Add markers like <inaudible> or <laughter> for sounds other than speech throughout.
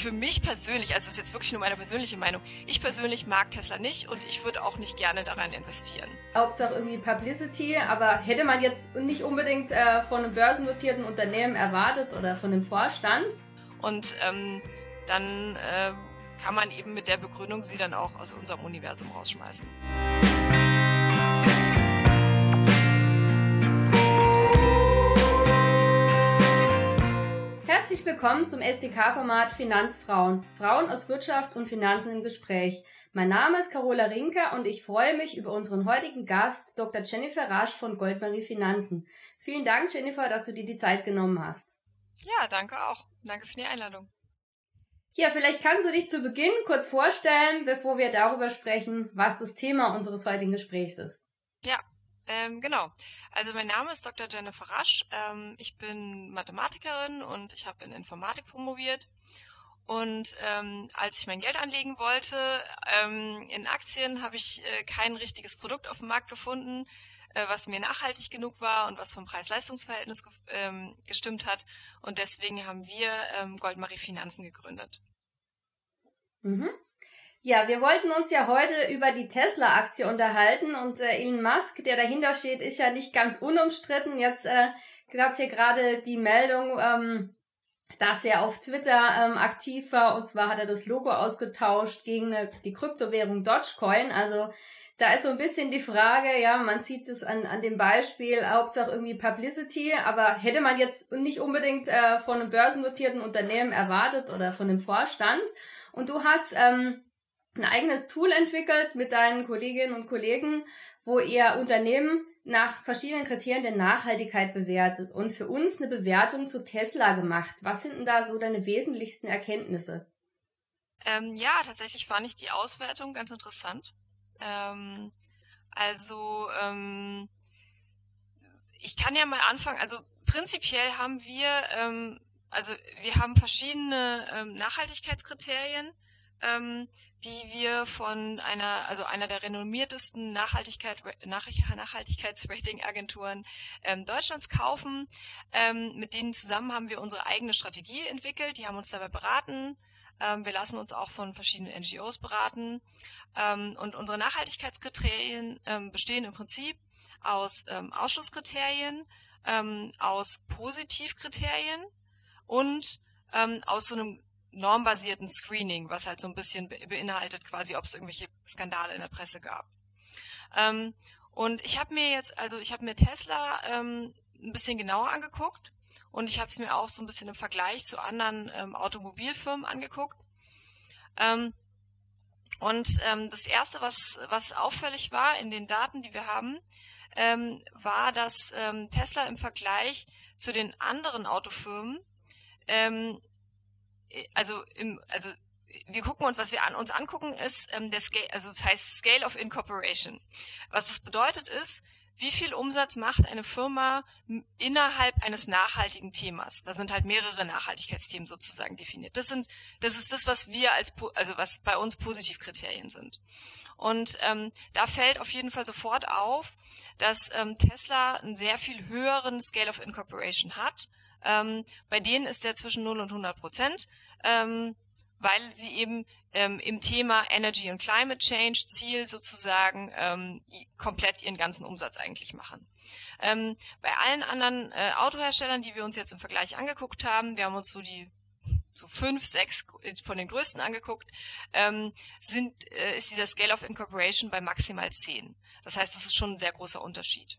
für mich persönlich, also das ist jetzt wirklich nur meine persönliche Meinung, ich persönlich mag Tesla nicht und ich würde auch nicht gerne daran investieren. Hauptsache irgendwie Publicity, aber hätte man jetzt nicht unbedingt äh, von einem börsennotierten Unternehmen erwartet oder von dem Vorstand. Und ähm, dann äh, kann man eben mit der Begründung sie dann auch aus unserem Universum rausschmeißen. Herzlich willkommen zum SDK-Format Finanzfrauen. Frauen aus Wirtschaft und Finanzen im Gespräch. Mein Name ist Carola Rinker und ich freue mich über unseren heutigen Gast, Dr. Jennifer Rasch von Goldmarie Finanzen. Vielen Dank, Jennifer, dass du dir die Zeit genommen hast. Ja, danke auch. Danke für die Einladung. Ja, vielleicht kannst du dich zu Beginn kurz vorstellen, bevor wir darüber sprechen, was das Thema unseres heutigen Gesprächs ist. Ja, ähm, genau. Also mein Name ist Dr. Jennifer Rasch. Ähm, ich bin Mathematikerin und ich habe in Informatik promoviert. Und ähm, als ich mein Geld anlegen wollte ähm, in Aktien, habe ich äh, kein richtiges Produkt auf dem Markt gefunden, äh, was mir nachhaltig genug war und was vom Preis-Leistungs-Verhältnis ge ähm, gestimmt hat. Und deswegen haben wir ähm, Goldmarie Finanzen gegründet. Mhm. Ja, wir wollten uns ja heute über die Tesla-Aktie unterhalten und äh, Elon Musk, der dahinter steht, ist ja nicht ganz unumstritten. Jetzt äh, gab es hier gerade die Meldung, ähm, dass er auf Twitter ähm, aktiv war und zwar hat er das Logo ausgetauscht gegen eine, die Kryptowährung Dogecoin. Also da ist so ein bisschen die Frage, ja, man sieht es an, an dem Beispiel, Hauptsache irgendwie Publicity, aber hätte man jetzt nicht unbedingt äh, von einem börsennotierten Unternehmen erwartet oder von dem Vorstand. Und du hast ähm, ein eigenes Tool entwickelt mit deinen Kolleginnen und Kollegen, wo ihr Unternehmen nach verschiedenen Kriterien der Nachhaltigkeit bewertet und für uns eine Bewertung zu Tesla gemacht. Was sind denn da so deine wesentlichsten Erkenntnisse? Ähm, ja, tatsächlich fand ich die Auswertung ganz interessant. Ähm, also ähm, ich kann ja mal anfangen. Also prinzipiell haben wir, ähm, also wir haben verschiedene ähm, Nachhaltigkeitskriterien, ähm, die wir von einer, also einer der renommiertesten Nachhaltigkeit, Nachhaltigkeitsrating-Agenturen ähm, Deutschlands kaufen. Ähm, mit denen zusammen haben wir unsere eigene Strategie entwickelt. Die haben uns dabei beraten. Ähm, wir lassen uns auch von verschiedenen NGOs beraten. Ähm, und unsere Nachhaltigkeitskriterien ähm, bestehen im Prinzip aus ähm, Ausschlusskriterien, aus Positivkriterien und aus so einem normbasierten Screening, was halt so ein bisschen beinhaltet quasi, ob es irgendwelche Skandale in der Presse gab. Ähm, und ich habe mir jetzt, also ich habe mir Tesla ähm, ein bisschen genauer angeguckt und ich habe es mir auch so ein bisschen im Vergleich zu anderen ähm, Automobilfirmen angeguckt. Ähm, und ähm, das erste, was was auffällig war in den Daten, die wir haben, ähm, war, dass Tesla im Vergleich zu den anderen Autofirmen also im, also wir gucken uns, was wir an, uns angucken, ist ähm, der Scale, also das heißt Scale of Incorporation. Was das bedeutet ist, wie viel Umsatz macht eine Firma innerhalb eines nachhaltigen Themas? Da sind halt mehrere Nachhaltigkeitsthemen sozusagen definiert. Das sind, das ist das, was wir als, also was bei uns Positivkriterien sind. Und ähm, da fällt auf jeden Fall sofort auf, dass ähm, Tesla einen sehr viel höheren Scale of Incorporation hat ähm, bei denen ist der zwischen 0 und 100 Prozent, ähm, weil sie eben ähm, im Thema Energy und Climate Change Ziel sozusagen ähm, komplett ihren ganzen Umsatz eigentlich machen. Ähm, bei allen anderen äh, Autoherstellern, die wir uns jetzt im Vergleich angeguckt haben, wir haben uns so die so fünf, sechs von den größten angeguckt, ähm, sind, äh, ist dieser Scale of Incorporation bei maximal zehn. Das heißt, das ist schon ein sehr großer Unterschied.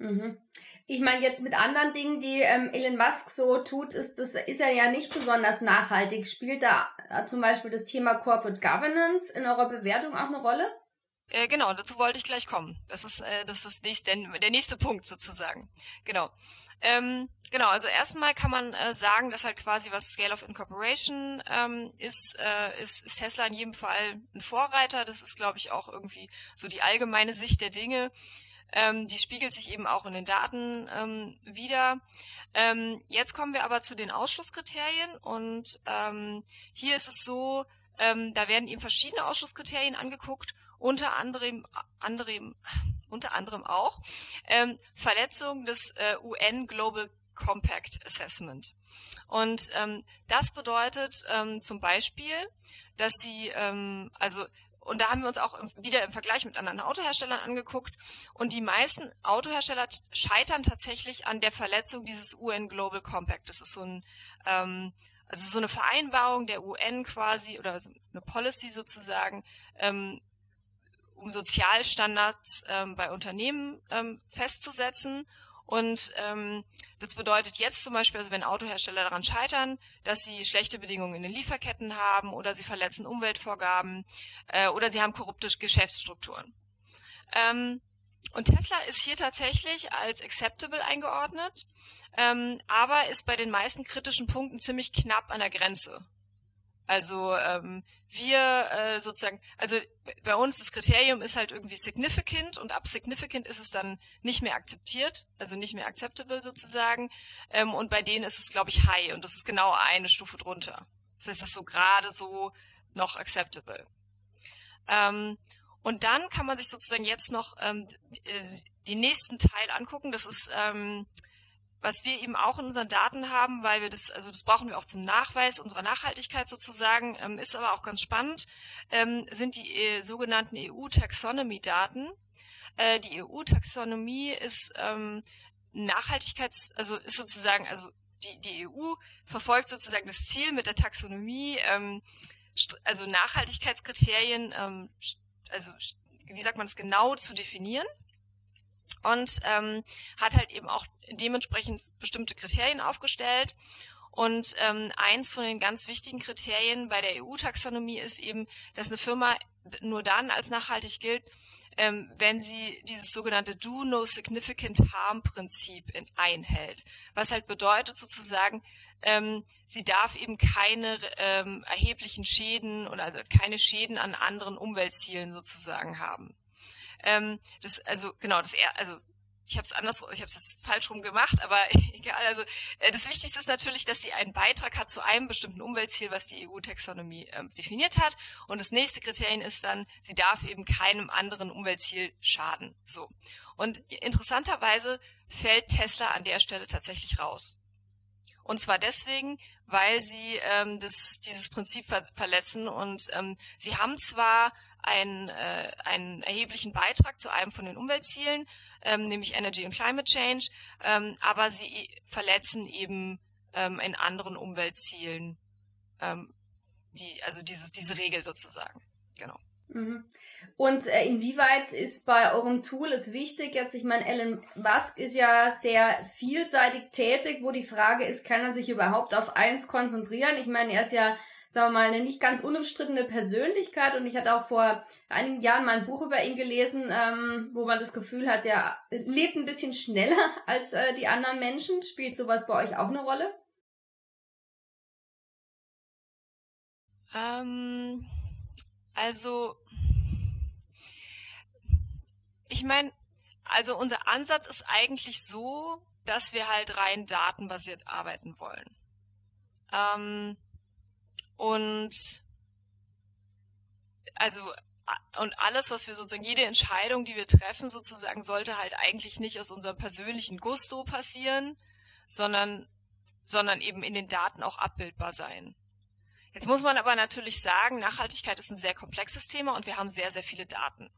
Mhm. Ich meine, jetzt mit anderen Dingen, die ähm, Elon Musk so tut, ist, das ist er ja nicht besonders nachhaltig. Spielt da äh, zum Beispiel das Thema Corporate Governance in eurer Bewertung auch eine Rolle? Äh, genau, dazu wollte ich gleich kommen. Das ist, äh, das ist nächst, der, der nächste Punkt sozusagen. Genau. Ähm, genau, also erstmal kann man äh, sagen, dass halt quasi was Scale of Incorporation ähm, ist, äh, ist, ist Tesla in jedem Fall ein Vorreiter. Das ist, glaube ich, auch irgendwie so die allgemeine Sicht der Dinge. Ähm, die spiegelt sich eben auch in den Daten ähm, wieder. Ähm, jetzt kommen wir aber zu den Ausschlusskriterien und ähm, hier ist es so, ähm, da werden eben verschiedene Ausschlusskriterien angeguckt, unter anderem, anderem, <laughs> unter anderem auch ähm, Verletzung des äh, UN Global Compact Assessment. Und ähm, das bedeutet ähm, zum Beispiel, dass sie, ähm, also und da haben wir uns auch wieder im Vergleich mit anderen Autoherstellern angeguckt. Und die meisten Autohersteller scheitern tatsächlich an der Verletzung dieses UN Global Compact. Das ist so ein, ähm, also so eine Vereinbarung der UN quasi oder so eine Policy sozusagen, ähm, um Sozialstandards ähm, bei Unternehmen ähm, festzusetzen. Und ähm, das bedeutet jetzt zum Beispiel, also wenn Autohersteller daran scheitern, dass sie schlechte Bedingungen in den Lieferketten haben oder sie verletzen Umweltvorgaben äh, oder sie haben korrupte Geschäftsstrukturen. Ähm, und Tesla ist hier tatsächlich als acceptable eingeordnet, ähm, aber ist bei den meisten kritischen Punkten ziemlich knapp an der Grenze. Also ähm, wir äh, sozusagen, also bei uns das Kriterium ist halt irgendwie significant und ab significant ist es dann nicht mehr akzeptiert, also nicht mehr acceptable sozusagen. Ähm, und bei denen ist es, glaube ich, high und das ist genau eine Stufe drunter. Das heißt, es ist so gerade so noch acceptable. Ähm, und dann kann man sich sozusagen jetzt noch ähm, die nächsten Teil angucken. Das ist ähm, was wir eben auch in unseren Daten haben, weil wir das, also das brauchen wir auch zum Nachweis unserer Nachhaltigkeit sozusagen, ähm, ist aber auch ganz spannend, ähm, sind die äh, sogenannten EU-Taxonomy-Daten. Äh, die EU-Taxonomie ist ähm, Nachhaltigkeits, also ist sozusagen, also die, die EU verfolgt sozusagen das Ziel mit der Taxonomie, ähm, also Nachhaltigkeitskriterien, ähm, also wie sagt man es genau zu definieren und ähm, hat halt eben auch dementsprechend bestimmte Kriterien aufgestellt. Und ähm, eins von den ganz wichtigen Kriterien bei der EU-Taxonomie ist eben, dass eine Firma nur dann als nachhaltig gilt, ähm, wenn sie dieses sogenannte Do No Significant Harm Prinzip einhält. Was halt bedeutet sozusagen, ähm, sie darf eben keine ähm, erheblichen Schäden oder also keine Schäden an anderen Umweltzielen sozusagen haben. Ähm, das, also genau, das also ich habe es anders, ich habe es falsch rum gemacht, aber <laughs> egal. Also äh, das Wichtigste ist natürlich, dass sie einen Beitrag hat zu einem bestimmten Umweltziel, was die EU-Taxonomie äh, definiert hat. Und das nächste Kriterium ist dann, sie darf eben keinem anderen Umweltziel schaden. So. Und interessanterweise fällt Tesla an der Stelle tatsächlich raus. Und zwar deswegen, weil sie ähm, das, dieses Prinzip ver verletzen und ähm, sie haben zwar einen, äh, einen erheblichen Beitrag zu einem von den Umweltzielen, ähm, nämlich Energy and Climate Change, ähm, aber sie verletzen eben ähm, in anderen Umweltzielen ähm, die, also dieses, diese Regel sozusagen. Genau. Mhm. Und äh, inwieweit ist bei eurem Tool es wichtig, jetzt, ich meine, Elon Musk ist ja sehr vielseitig tätig, wo die Frage ist, kann er sich überhaupt auf eins konzentrieren? Ich meine, er ist ja sagen wir mal, eine nicht ganz unumstrittene Persönlichkeit und ich hatte auch vor einigen Jahren mal ein Buch über ihn gelesen, ähm, wo man das Gefühl hat, der lebt ein bisschen schneller <laughs> als äh, die anderen Menschen. Spielt sowas bei euch auch eine Rolle? Ähm, also, ich meine, also unser Ansatz ist eigentlich so, dass wir halt rein datenbasiert arbeiten wollen. Ähm, und also und alles, was wir sozusagen, jede Entscheidung, die wir treffen, sozusagen, sollte halt eigentlich nicht aus unserem persönlichen Gusto passieren, sondern, sondern eben in den Daten auch abbildbar sein. Jetzt muss man aber natürlich sagen, Nachhaltigkeit ist ein sehr komplexes Thema und wir haben sehr, sehr viele Daten.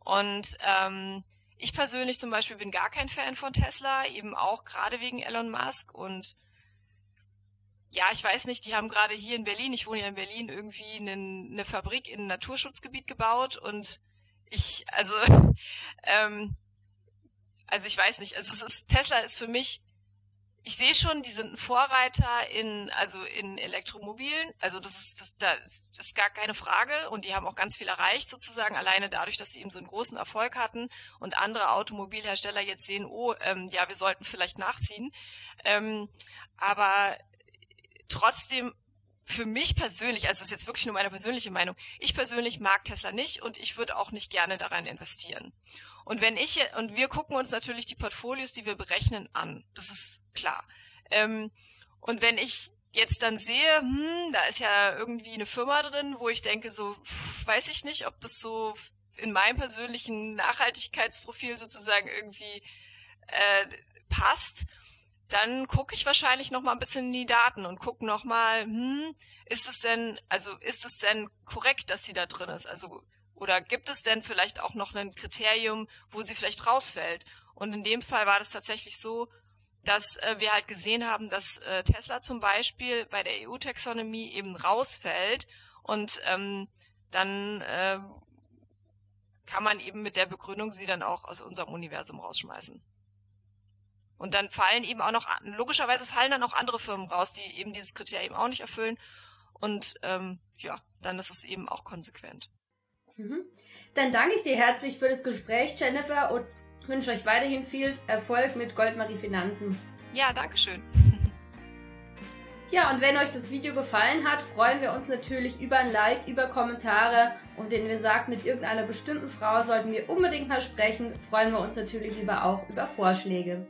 Und ähm, ich persönlich zum Beispiel bin gar kein Fan von Tesla, eben auch gerade wegen Elon Musk und ja, ich weiß nicht, die haben gerade hier in Berlin, ich wohne ja in Berlin, irgendwie eine, eine Fabrik in ein Naturschutzgebiet gebaut und ich, also, <laughs> ähm, also ich weiß nicht, also es ist, Tesla ist für mich, ich sehe schon, die sind ein Vorreiter in, also in Elektromobilen, also das ist, das, das ist gar keine Frage und die haben auch ganz viel erreicht sozusagen, alleine dadurch, dass sie eben so einen großen Erfolg hatten und andere Automobilhersteller jetzt sehen, oh, ähm, ja, wir sollten vielleicht nachziehen, ähm, aber trotzdem für mich persönlich, also das ist jetzt wirklich nur meine persönliche Meinung, ich persönlich mag Tesla nicht und ich würde auch nicht gerne daran investieren. Und wenn ich, und wir gucken uns natürlich die Portfolios, die wir berechnen, an. Das ist klar. Ähm, und wenn ich jetzt dann sehe, hm, da ist ja irgendwie eine Firma drin, wo ich denke, so, weiß ich nicht, ob das so in meinem persönlichen Nachhaltigkeitsprofil sozusagen irgendwie äh, passt, dann gucke ich wahrscheinlich noch mal ein bisschen in die Daten und gucke noch mal, hm, ist es denn, also ist es denn korrekt, dass sie da drin ist? Also oder gibt es denn vielleicht auch noch ein Kriterium, wo sie vielleicht rausfällt? Und in dem Fall war das tatsächlich so, dass äh, wir halt gesehen haben, dass äh, Tesla zum Beispiel bei der EU-Taxonomie eben rausfällt und ähm, dann äh, kann man eben mit der Begründung sie dann auch aus unserem Universum rausschmeißen. Und dann fallen eben auch noch, logischerweise fallen dann auch andere Firmen raus, die eben dieses Kriterium auch nicht erfüllen. Und ähm, ja, dann ist es eben auch konsequent. Mhm. Dann danke ich dir herzlich für das Gespräch, Jennifer, und wünsche euch weiterhin viel Erfolg mit Goldmarie Finanzen. Ja, danke schön. Ja, und wenn euch das Video gefallen hat, freuen wir uns natürlich über ein Like, über Kommentare und wenn wir sagt, mit irgendeiner bestimmten Frau sollten wir unbedingt mal sprechen, freuen wir uns natürlich lieber auch über Vorschläge.